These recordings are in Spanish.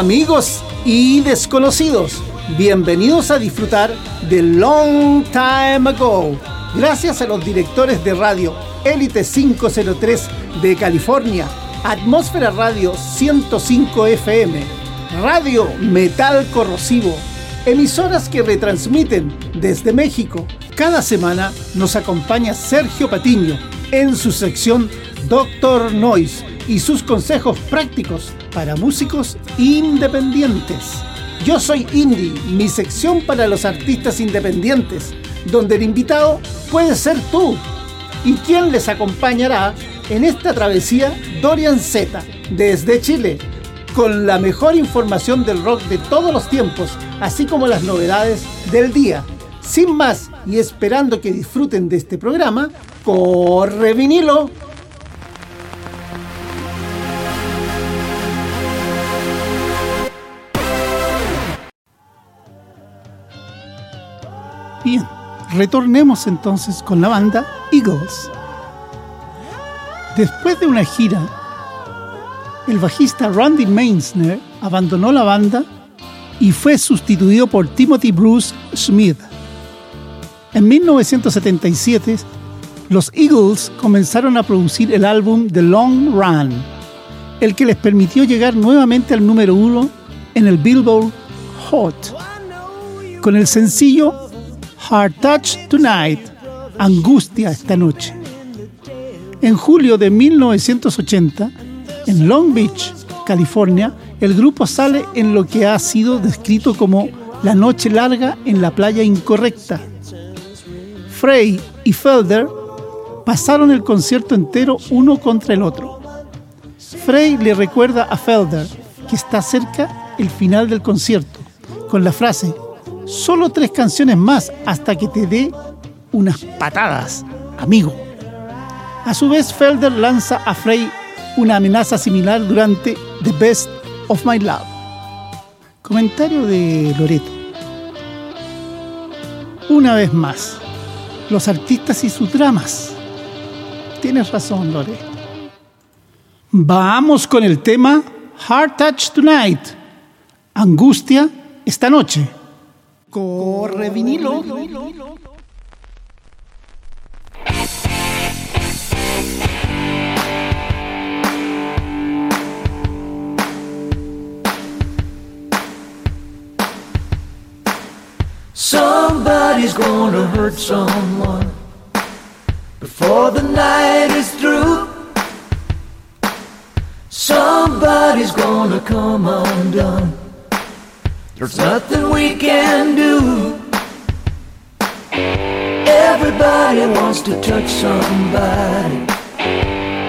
Amigos y desconocidos. Bienvenidos a disfrutar de Long Time Ago. Gracias a los directores de radio Elite 503 de California, Atmósfera Radio 105 FM, Radio Metal Corrosivo, emisoras que retransmiten desde México. Cada semana nos acompaña Sergio Patiño en su sección Doctor Noise y sus consejos prácticos para músicos independientes. Yo soy Indie, mi sección para los artistas independientes, donde el invitado puede ser tú. ¿Y quién les acompañará en esta travesía? Dorian Z, desde Chile, con la mejor información del rock de todos los tiempos, así como las novedades del día. Sin más, y esperando que disfruten de este programa, corre vinilo. Retornemos entonces con la banda Eagles. Después de una gira, el bajista Randy Mainsner abandonó la banda y fue sustituido por Timothy Bruce Smith. En 1977, los Eagles comenzaron a producir el álbum The Long Run, el que les permitió llegar nuevamente al número uno en el Billboard Hot, con el sencillo Hard Touch Tonight, Angustia esta noche. En julio de 1980, en Long Beach, California, el grupo sale en lo que ha sido descrito como la noche larga en la playa incorrecta. Frey y Felder pasaron el concierto entero uno contra el otro. Frey le recuerda a Felder que está cerca el final del concierto, con la frase Solo tres canciones más hasta que te dé unas patadas, amigo. A su vez, Felder lanza a Frey una amenaza similar durante The Best of My Love. Comentario de Loreto. Una vez más, los artistas y sus dramas. Tienes razón, Loreto. Vamos con el tema Heart Touch Tonight. Angustia esta noche. Corre vinilo. Somebody's gonna hurt someone before the night is through. Somebody's gonna come undone. There's nothing we can do. Everybody wants to touch somebody.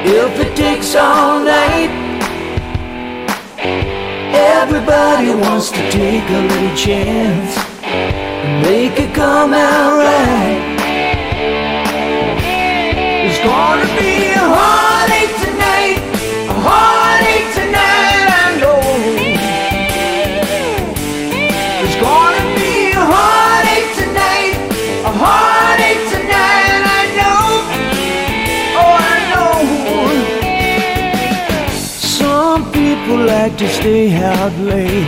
If it takes all night, everybody wants to take a little chance and make it come out right. There's gonna to stay out late.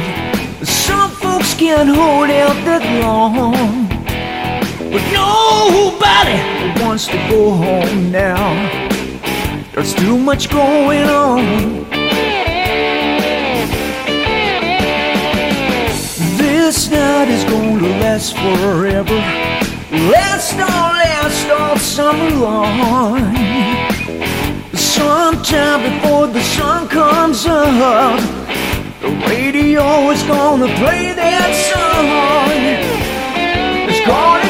Some folks can't hold out that long. But nobody wants to go home now. There's too much going on. This night is going to last forever. Let's not last all summer long. Sometime before the sun comes up, the radio is gonna play that song. There's gonna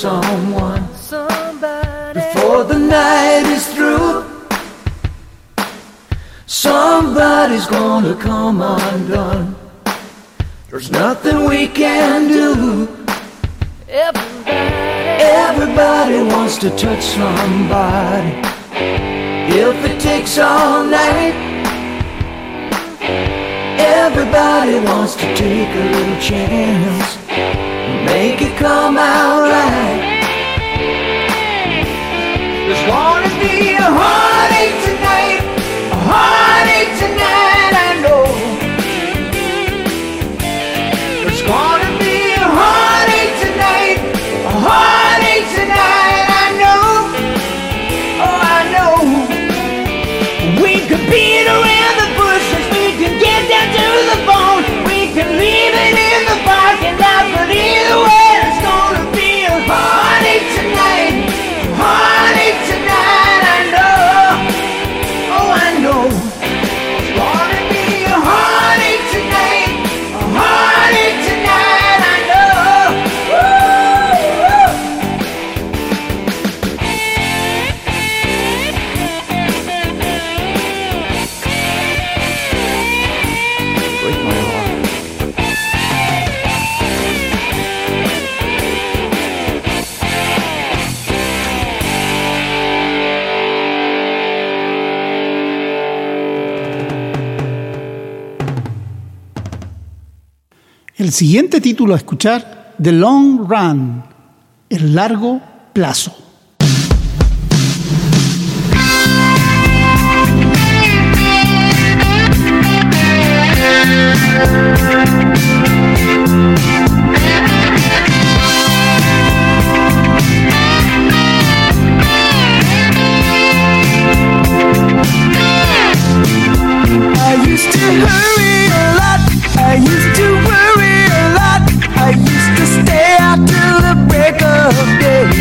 someone Somebody. before the night is through. Somebody's gonna come undone. There's nothing we can do. Everybody, Everybody wants to touch somebody. If it takes all night. Everybody wants to take a little chance. Make it come out right. Just wanna be a heart El siguiente título a escuchar, The Long Run, el largo plazo.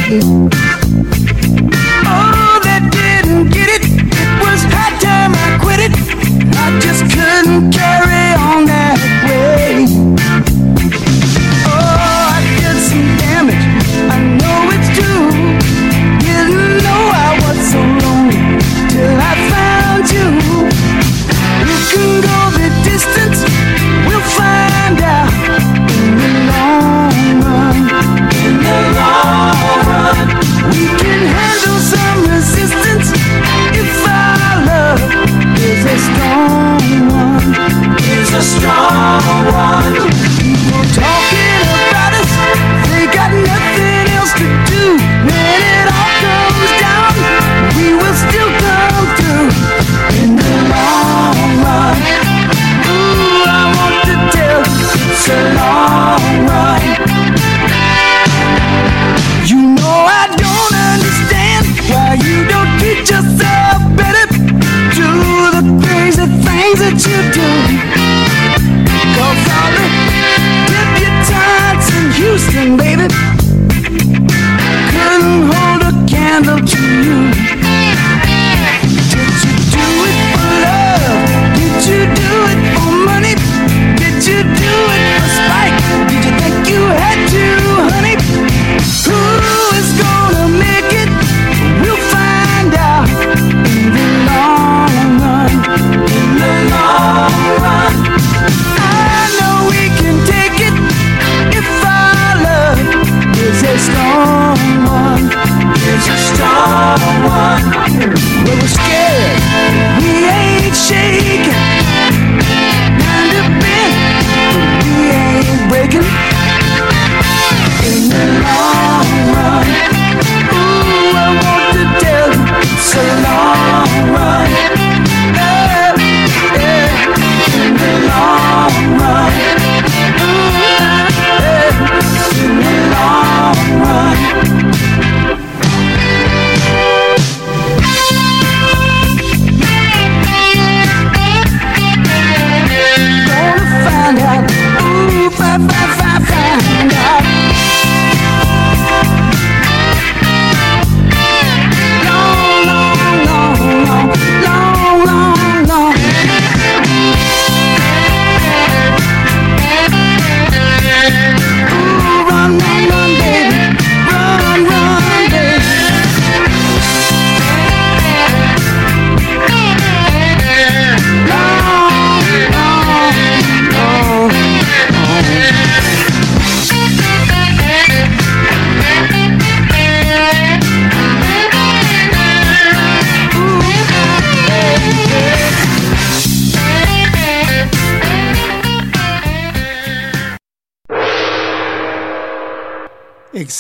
Thank you.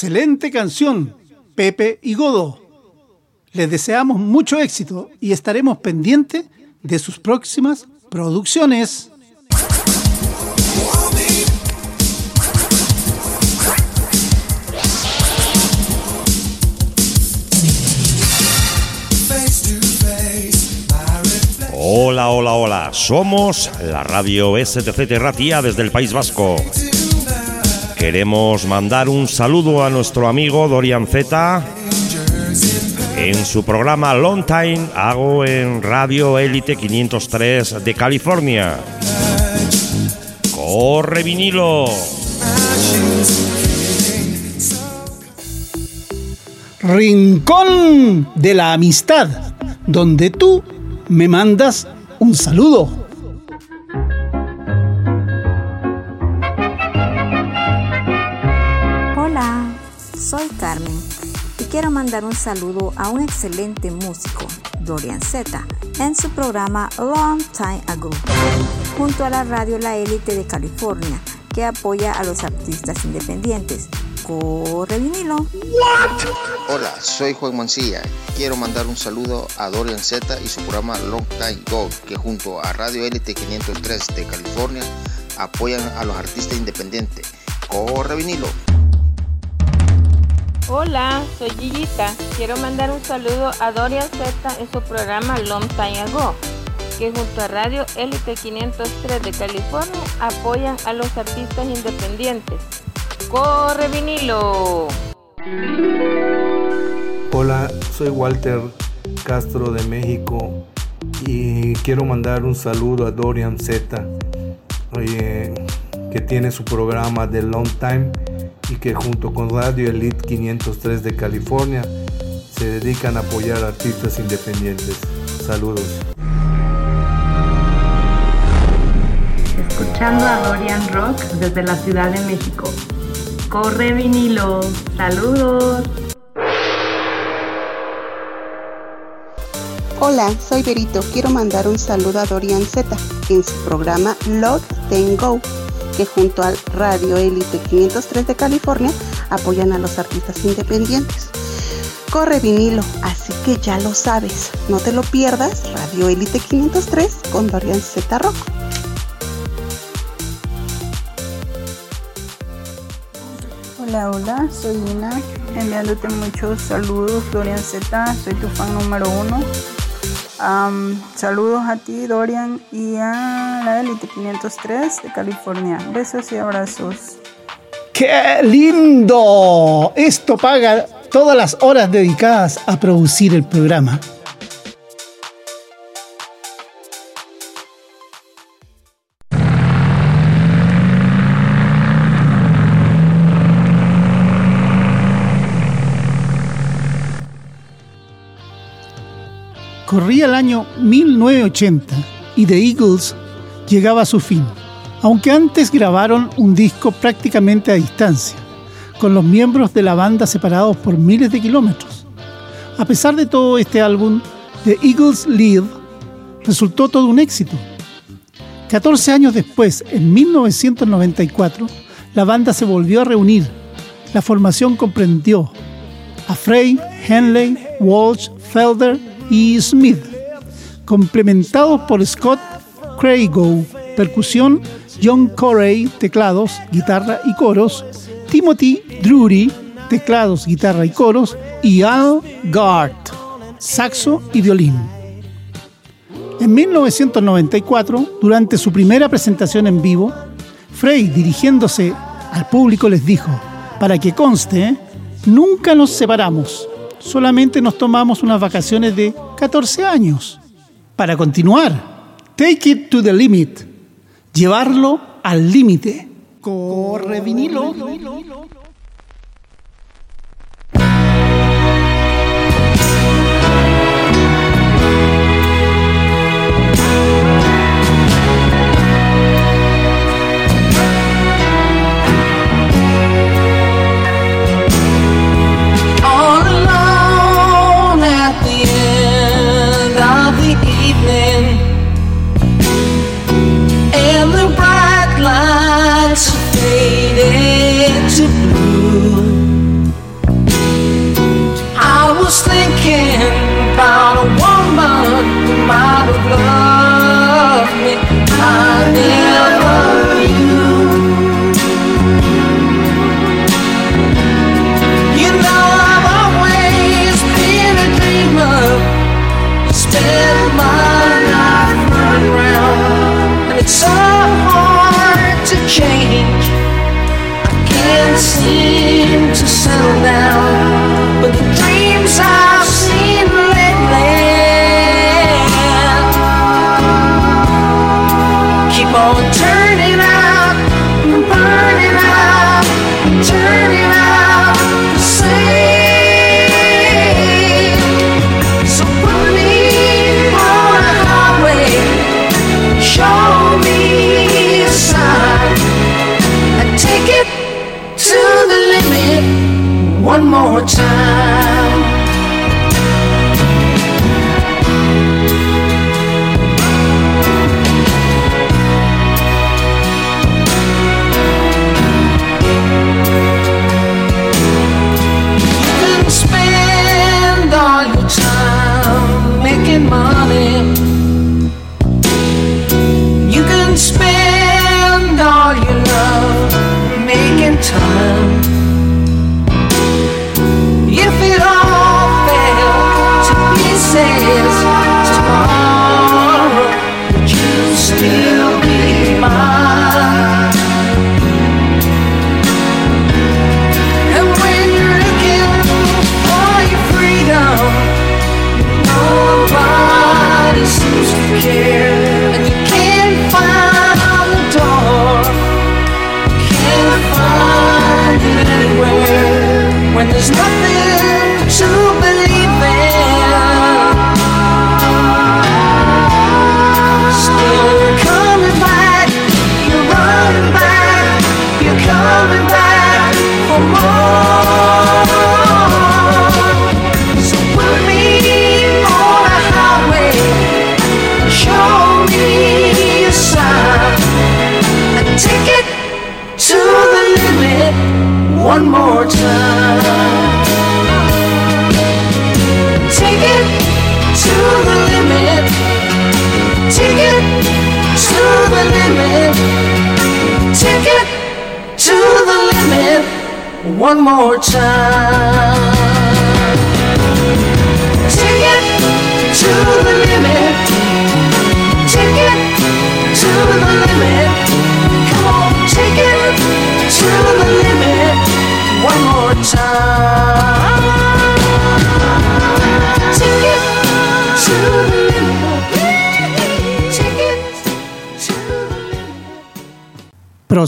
Excelente canción, Pepe y Godo. Les deseamos mucho éxito y estaremos pendientes de sus próximas producciones. Hola, hola, hola. Somos la radio STC Ratia desde el País Vasco. Queremos mandar un saludo a nuestro amigo Dorian Z en su programa Long Time hago en Radio Elite 503 de California. Corre vinilo. Rincón de la Amistad, donde tú me mandas un saludo. Quiero mandar un saludo a un excelente músico, Dorian Z, en su programa Long Time Ago, junto a la radio La Élite de California, que apoya a los artistas independientes. Corre vinilo. Hola, soy Juan Mancilla. Quiero mandar un saludo a Dorian Z y su programa Long Time Go, que junto a Radio Elite 503 de California apoyan a los artistas independientes. Corre vinilo. Hola, soy Gillita. Quiero mandar un saludo a Dorian Z en su programa Long Time Ago, que junto a Radio Elite 503 de California apoyan a los artistas independientes. ¡Corre vinilo! Hola, soy Walter Castro de México y quiero mandar un saludo a Dorian Z, que tiene su programa de Long Time y que junto con Radio Elite 503 de California se dedican a apoyar artistas independientes. Saludos. Escuchando a Dorian Rock desde la Ciudad de México. Corre vinilo. Saludos. Hola, soy Berito. Quiero mandar un saludo a Dorian Z en su programa Log Then Go, que junto al Radio Elite 503 de California apoyan a los artistas independientes. Corre vinilo, así que ya lo sabes. No te lo pierdas, Radio Elite 503 con Dorian Z Rock. Hola, hola, soy Ina, enviándote muchos saludos, Dorian Z, soy tu fan número uno. Saludos a ti, Dorian, y a la Elite 503 de California. Besos y abrazos. ¡Qué lindo! Esto paga todas las horas dedicadas a producir el programa. Corría el año 1980 y The Eagles llegaba a su fin, aunque antes grabaron un disco prácticamente a distancia, con los miembros de la banda separados por miles de kilómetros. A pesar de todo este álbum, The Eagles Live resultó todo un éxito. 14 años después, en 1994, la banda se volvió a reunir. La formación comprendió a Frey, Henley, Walsh, Felder y Smith, complementados por Scott Craigo, percusión, John Corey, teclados, guitarra y coros, Timothy Drury, teclados, guitarra y coros, y Al Gart, saxo y violín. En 1994, durante su primera presentación en vivo, Frey, dirigiéndose al público, les dijo, para que conste, nunca nos separamos, solamente nos tomamos unas vacaciones de 14 años. Para continuar, take it to the limit, llevarlo al límite. Corre vinilo.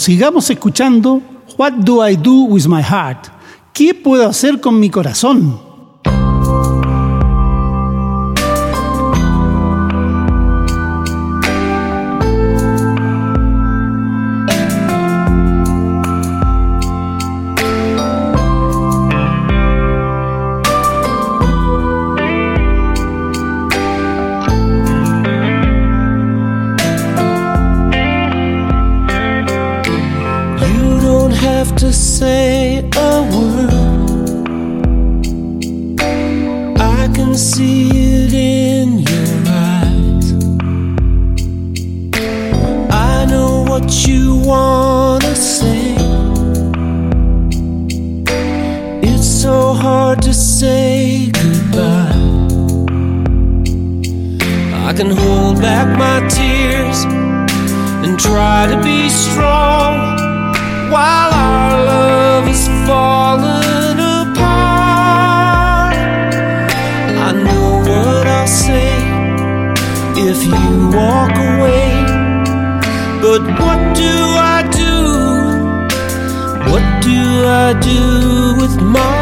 sigamos escuchando What Do I Do With My Heart? ¿Qué puedo hacer con mi corazón? say a word. I can see it in your eyes. I know what you wanna say. It's so hard to say goodbye. I can hold back my tears and try to be strong while our love is falling apart. I know what I'll say if you walk away, but what do I do? What do I do with my?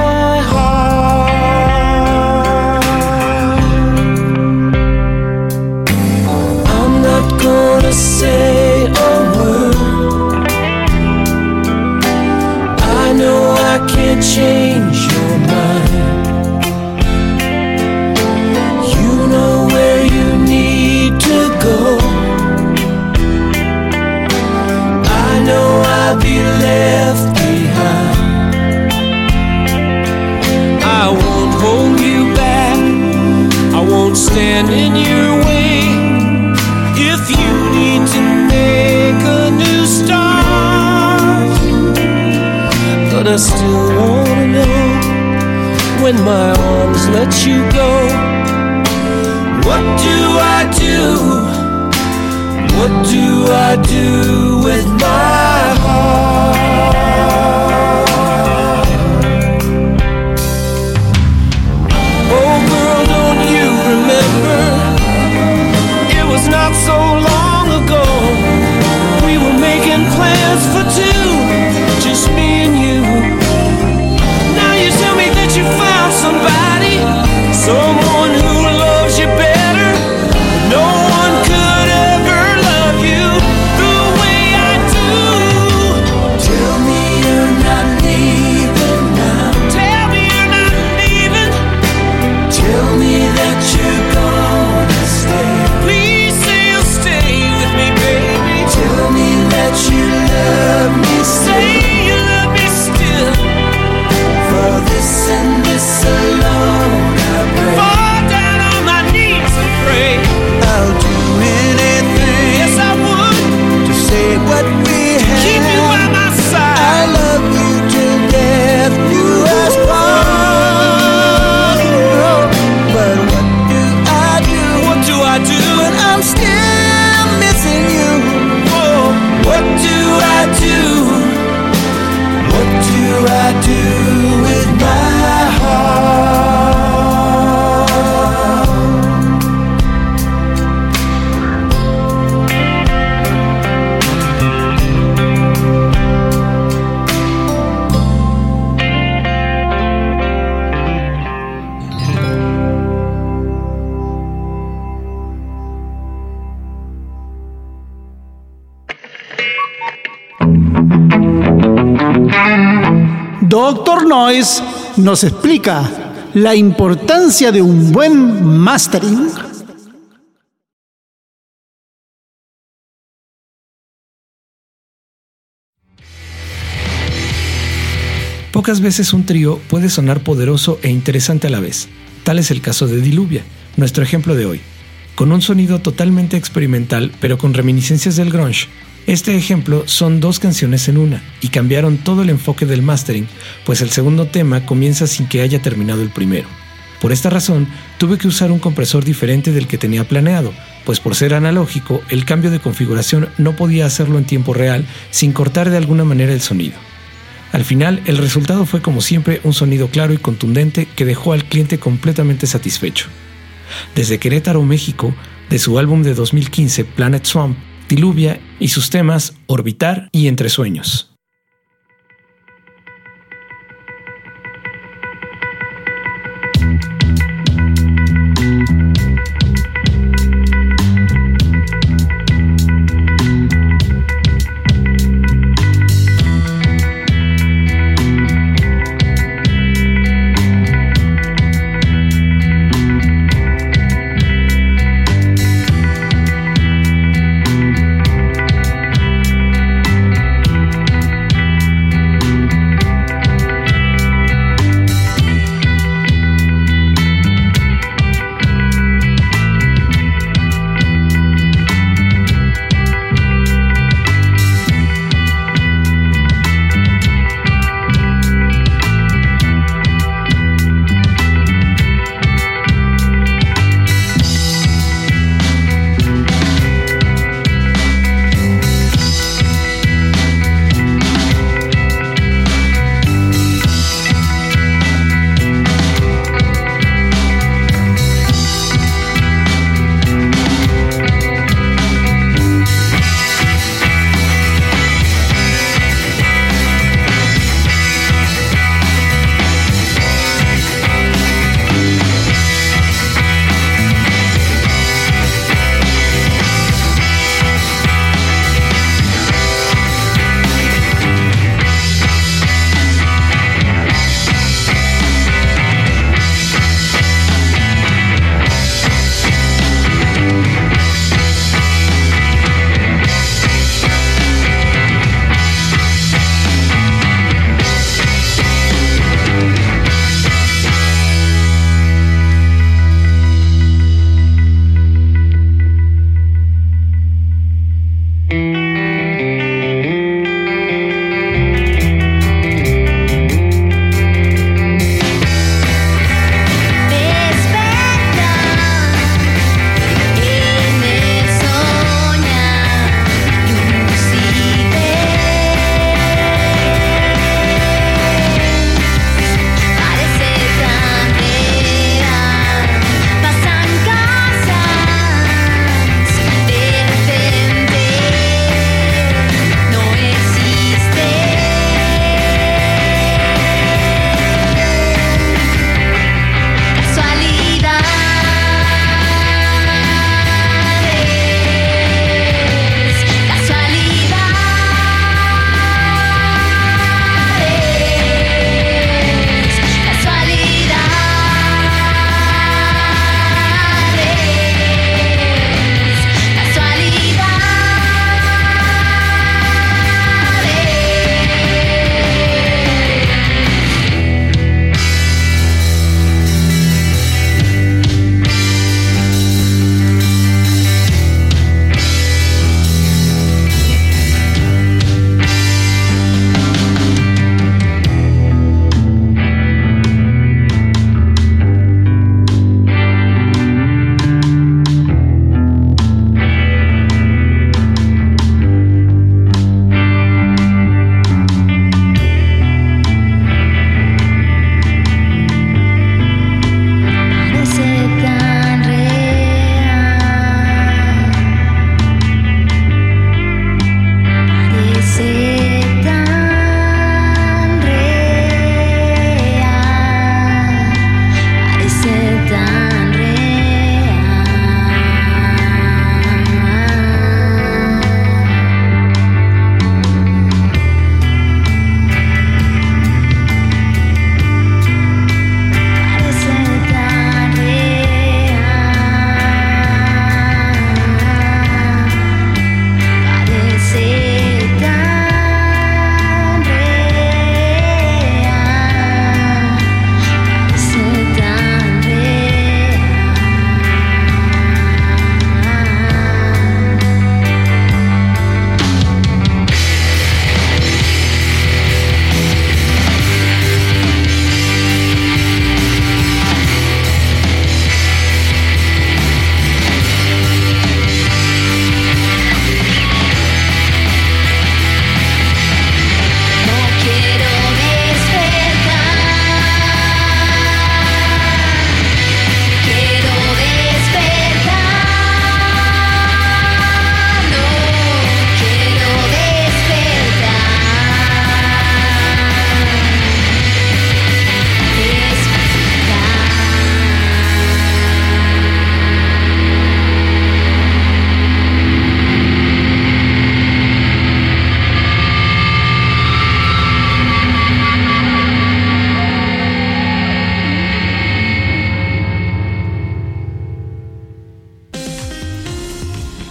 Still wanna know when my arms let you go. What do I do? What do I do with my Nos explica la importancia de un buen mastering. Pocas veces un trío puede sonar poderoso e interesante a la vez. Tal es el caso de Diluvia, nuestro ejemplo de hoy. Con un sonido totalmente experimental, pero con reminiscencias del grunge, este ejemplo son dos canciones en una, y cambiaron todo el enfoque del mastering, pues el segundo tema comienza sin que haya terminado el primero. Por esta razón, tuve que usar un compresor diferente del que tenía planeado, pues por ser analógico, el cambio de configuración no podía hacerlo en tiempo real sin cortar de alguna manera el sonido. Al final, el resultado fue como siempre un sonido claro y contundente que dejó al cliente completamente satisfecho. Desde Querétaro, México, de su álbum de 2015 Planet Swamp, Diluvia y sus temas Orbitar y Entre Sueños.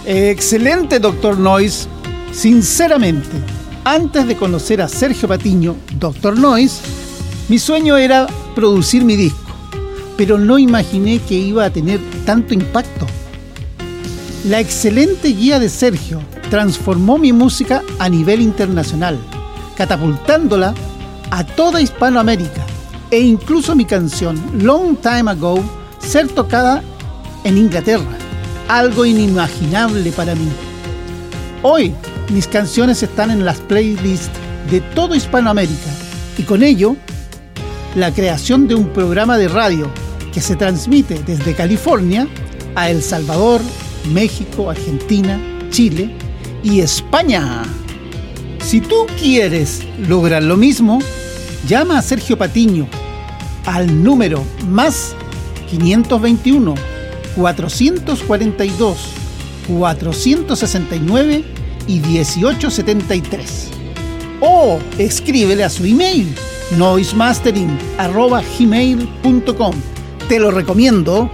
Excelente, doctor Noise. Sinceramente, antes de conocer a Sergio Patiño, doctor Noise, mi sueño era producir mi disco, pero no imaginé que iba a tener tanto impacto. La excelente guía de Sergio transformó mi música a nivel internacional, catapultándola a toda Hispanoamérica e incluso mi canción Long Time Ago ser tocada en Inglaterra, algo inimaginable para mí. Hoy mis canciones están en las playlists de todo Hispanoamérica y con ello la creación de un programa de radio que se transmite desde California a El Salvador, México, Argentina, Chile y España. Si tú quieres lograr lo mismo, llama a Sergio Patiño al número más 521 442 469 y 1873. O escríbele a su email noisemastering.gmail.com. Te lo recomiendo.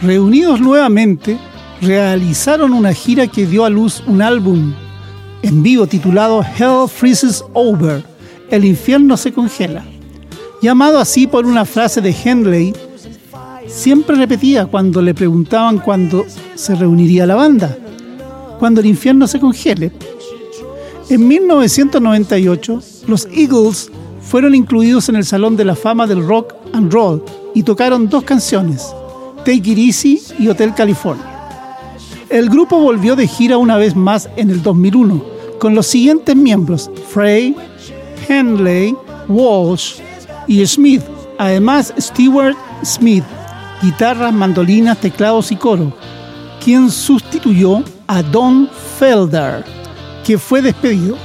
Reunidos nuevamente, realizaron una gira que dio a luz un álbum en vivo titulado Hell Freezes Over, El infierno se congela, llamado así por una frase de Henley, siempre repetía cuando le preguntaban cuándo se reuniría la banda, cuando el infierno se congele. En 1998, los Eagles fueron incluidos en el Salón de la Fama del Rock and Roll y tocaron dos canciones, Take It Easy y Hotel California. El grupo volvió de gira una vez más en el 2001 con los siguientes miembros, Frey, Henley, Walsh y Smith. Además, Stewart Smith, guitarras, mandolinas, teclados y coro, quien sustituyó a Don Felder, que fue despedido.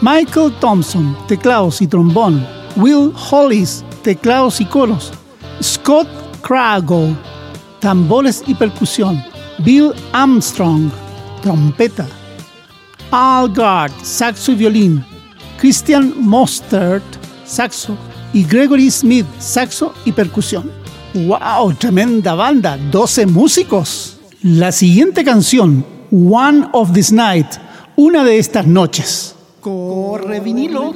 Michael Thompson, teclados y trombón. Will Hollis, teclados y coros. Scott Craggle, tambores y percusión. Bill Armstrong, trompeta. Al Gard, saxo y violín. Christian Mostert, saxo. Y Gregory Smith, saxo y percusión. ¡Wow! Tremenda banda, 12 músicos. La siguiente canción, One of This Night, una de estas noches. Corre vinilo.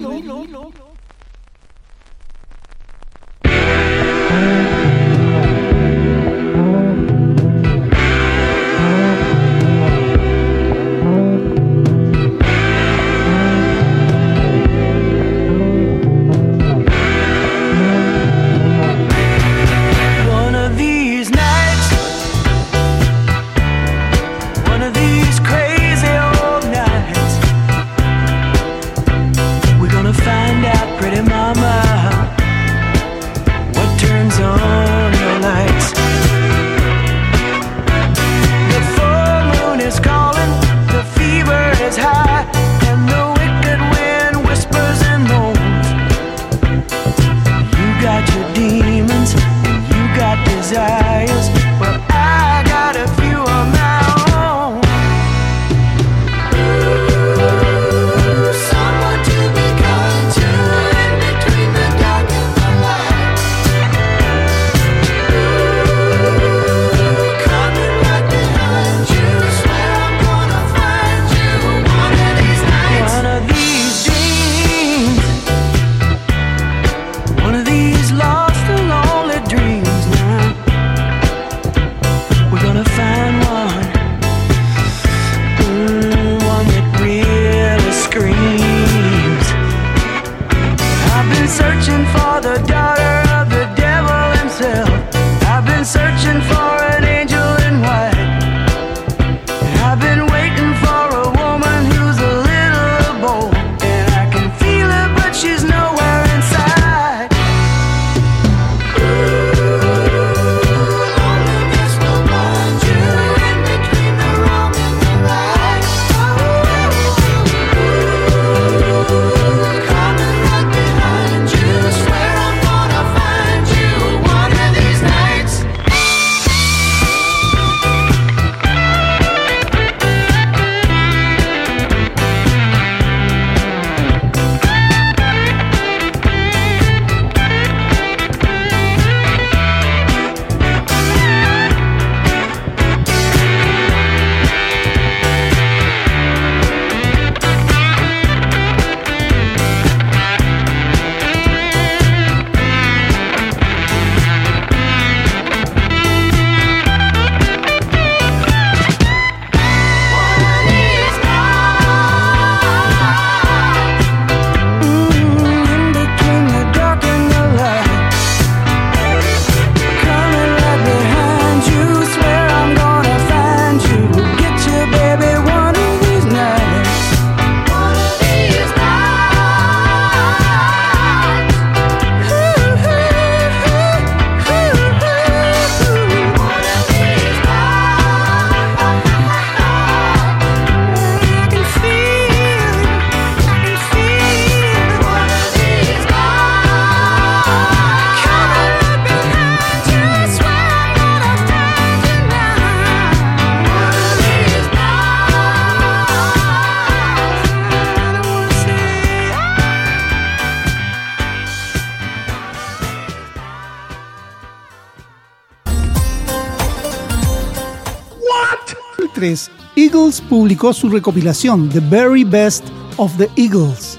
2003, Eagles publicó su recopilación The Very Best of the Eagles,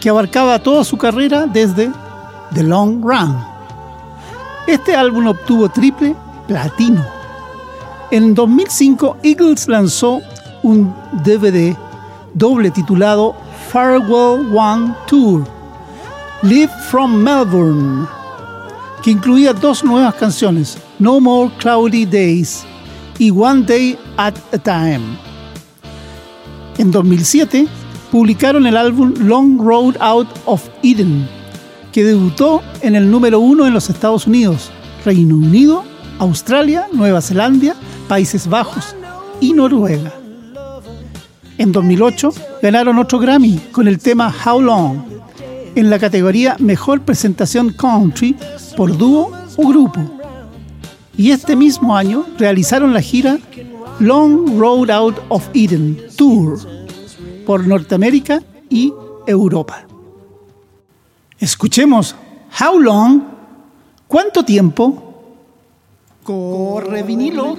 que abarcaba toda su carrera desde The Long Run. Este álbum obtuvo triple platino. En 2005, Eagles lanzó un DVD doble titulado Farewell One Tour, Live from Melbourne, que incluía dos nuevas canciones, No More Cloudy Days y One Day at a Time. En 2007 publicaron el álbum Long Road Out of Eden, que debutó en el número uno en los Estados Unidos, Reino Unido, Australia, Nueva Zelanda, Países Bajos y Noruega. En 2008 ganaron otro Grammy con el tema How Long en la categoría Mejor Presentación Country por dúo o grupo. Y este mismo año realizaron la gira Long Road Out of Eden Tour por Norteamérica y Europa. Escuchemos How Long, ¿cuánto tiempo? Corre vinilo.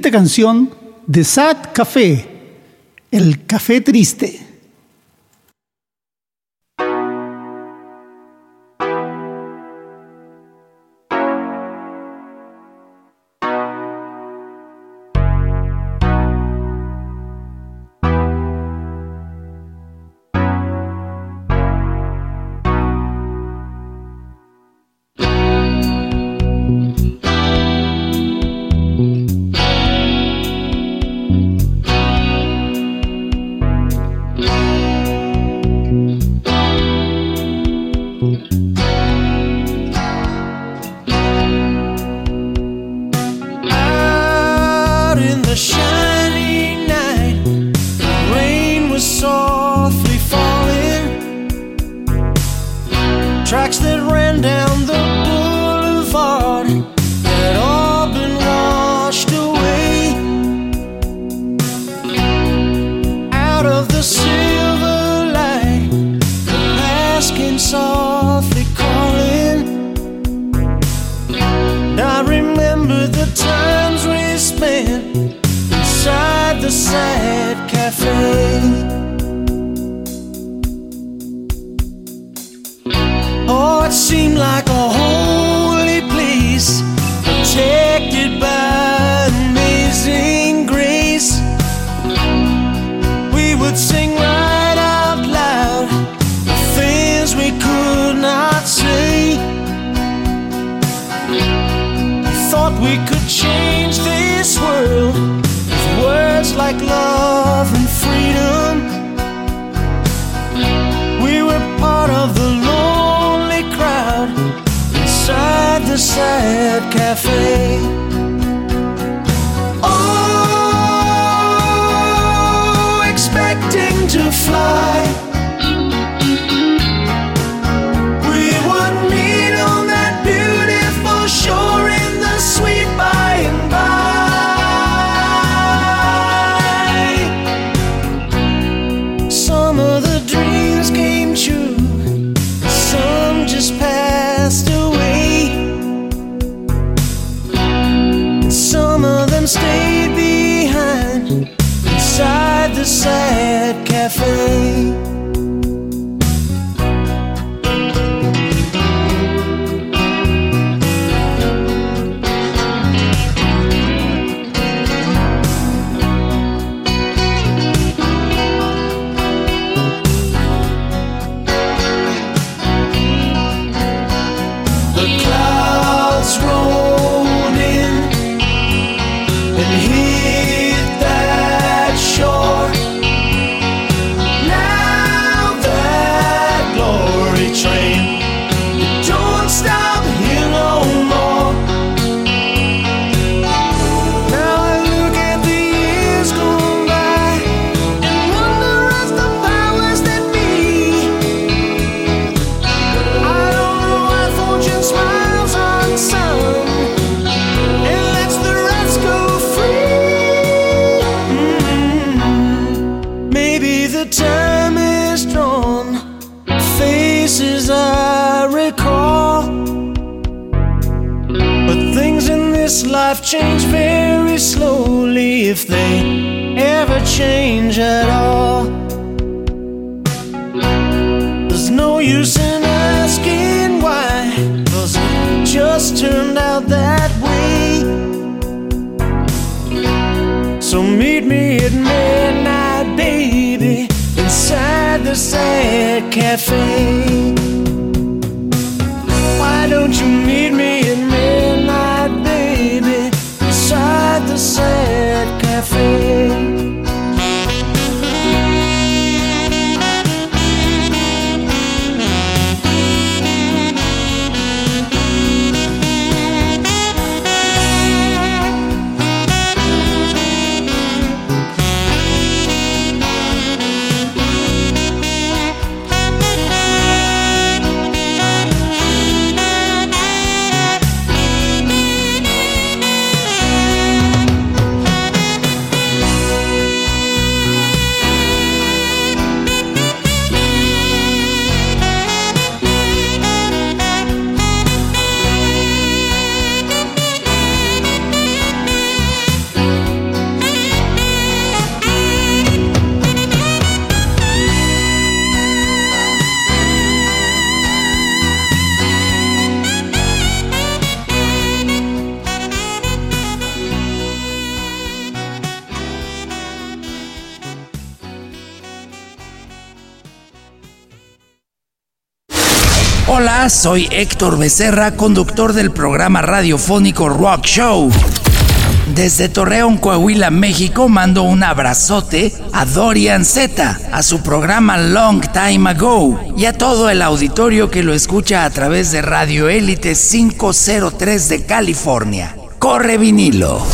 Canción, The Sad Café, el café triste. sad cafe. Oh, it seemed like a like love and freedom. We were part of the lonely crowd inside the sad cafe. change at all. Soy Héctor Becerra, conductor del programa radiofónico Rock Show. Desde Torreón, Coahuila, México, mando un abrazote a Dorian Z, a su programa Long Time Ago y a todo el auditorio que lo escucha a través de Radio Élite 503 de California. Corre vinilo.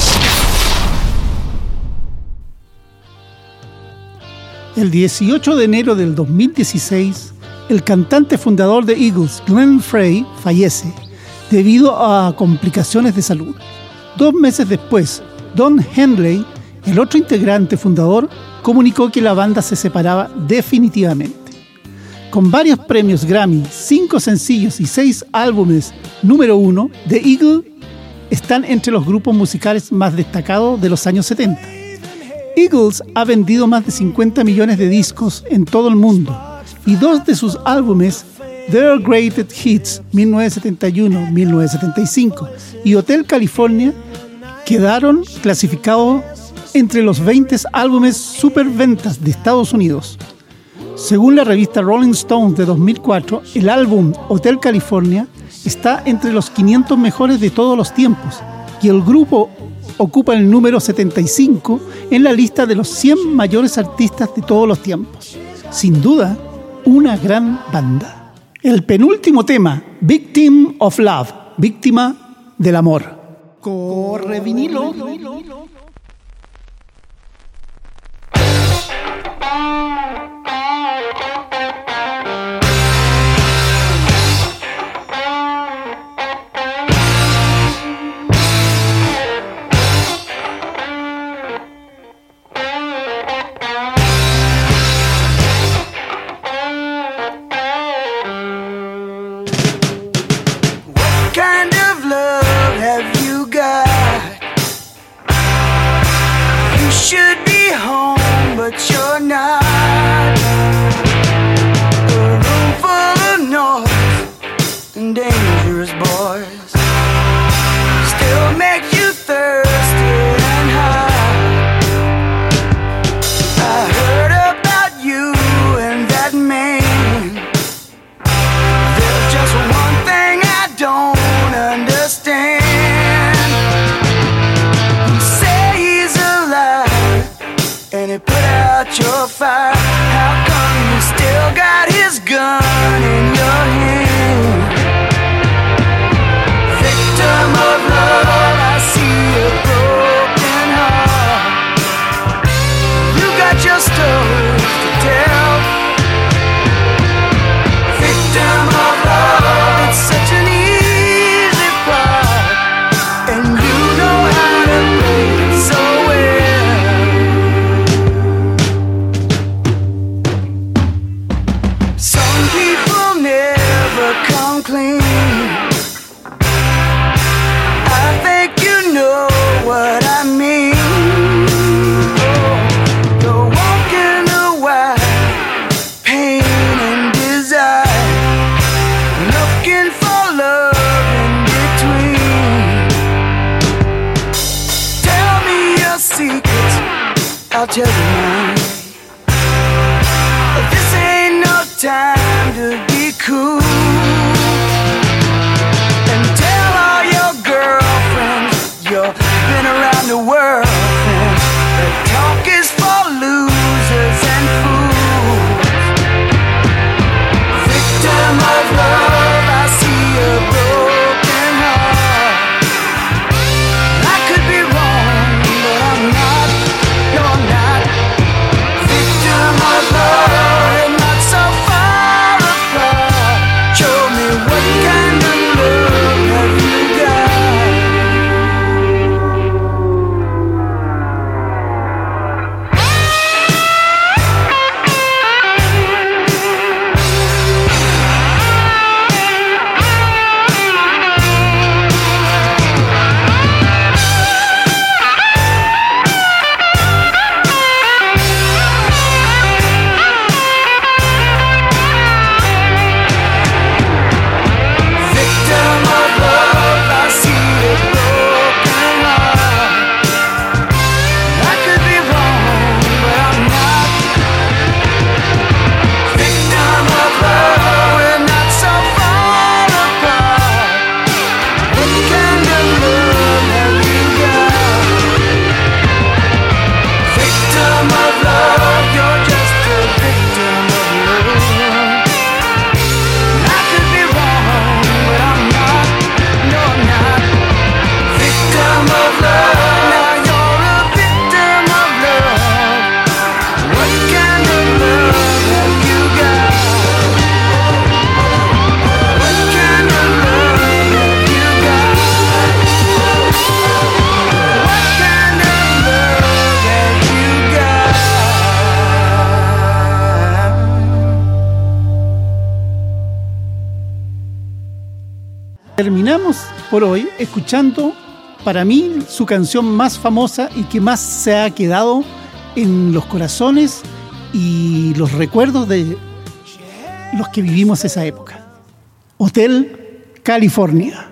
El 18 de enero del 2016, el cantante fundador de Eagles, Glenn Frey, fallece debido a complicaciones de salud. Dos meses después, Don Henley, el otro integrante fundador, comunicó que la banda se separaba definitivamente. Con varios premios Grammy, cinco sencillos y seis álbumes número uno, The Eagle están entre los grupos musicales más destacados de los años 70. Eagles ha vendido más de 50 millones de discos en todo el mundo y dos de sus álbumes, Their Greatest Hits 1971-1975 y Hotel California, quedaron clasificados entre los 20 álbumes superventas de Estados Unidos. Según la revista Rolling Stone de 2004, el álbum Hotel California está entre los 500 mejores de todos los tiempos y el grupo ocupa el número 75 en la lista de los 100 mayores artistas de todos los tiempos. Sin duda, una gran banda. El penúltimo tema, Victim of Love, víctima del amor. Corre vinilo. out your mind. This ain't no time. terminamos por hoy escuchando para mí su canción más famosa y que más se ha quedado en los corazones y los recuerdos de los que vivimos esa época. Hotel California.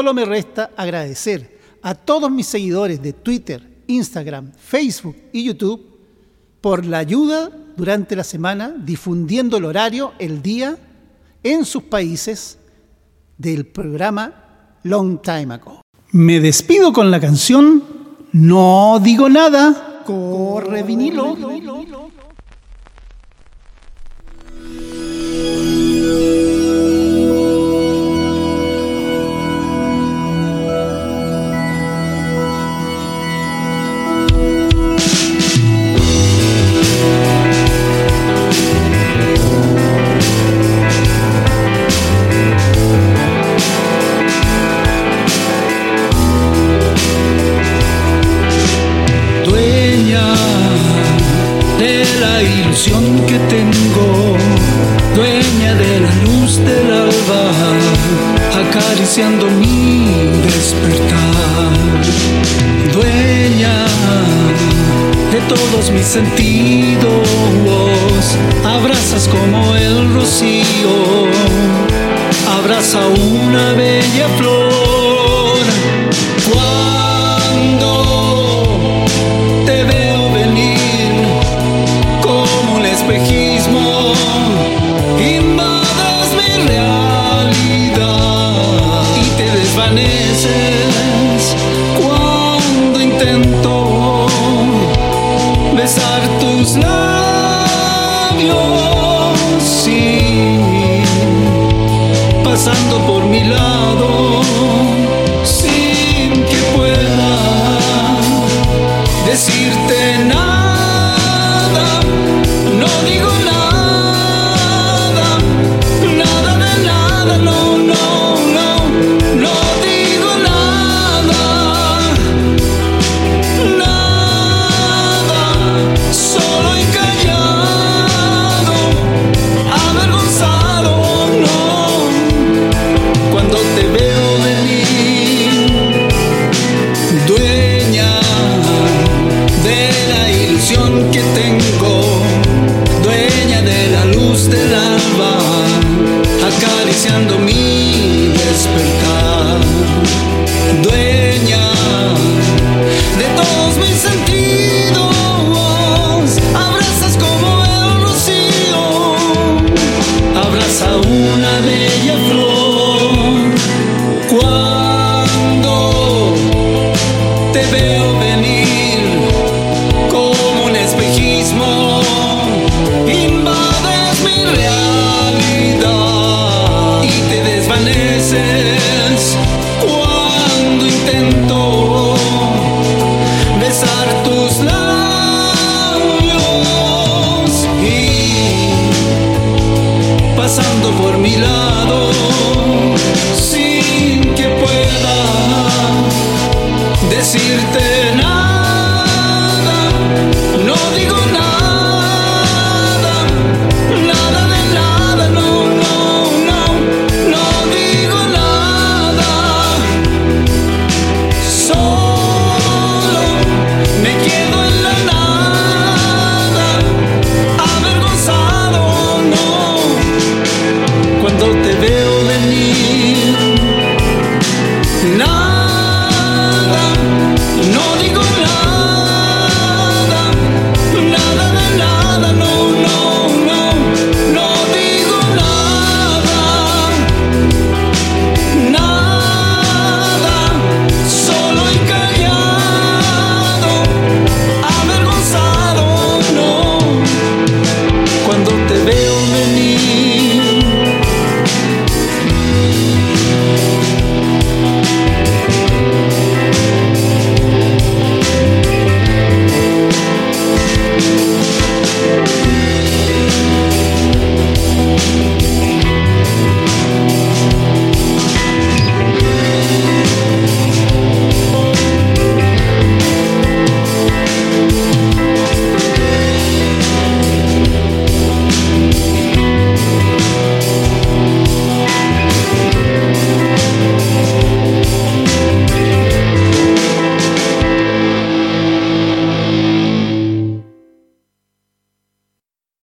Solo me resta agradecer a todos mis seguidores de Twitter, Instagram, Facebook y YouTube por la ayuda durante la semana difundiendo el horario, el día, en sus países del programa Long Time Ago. Me despido con la canción No digo nada. Corre vinilo. Del alba, acariciando mi despertar, dueña de todos mis sentidos, abrazas como el rocío, abraza una bella flor. Pasando por mi lado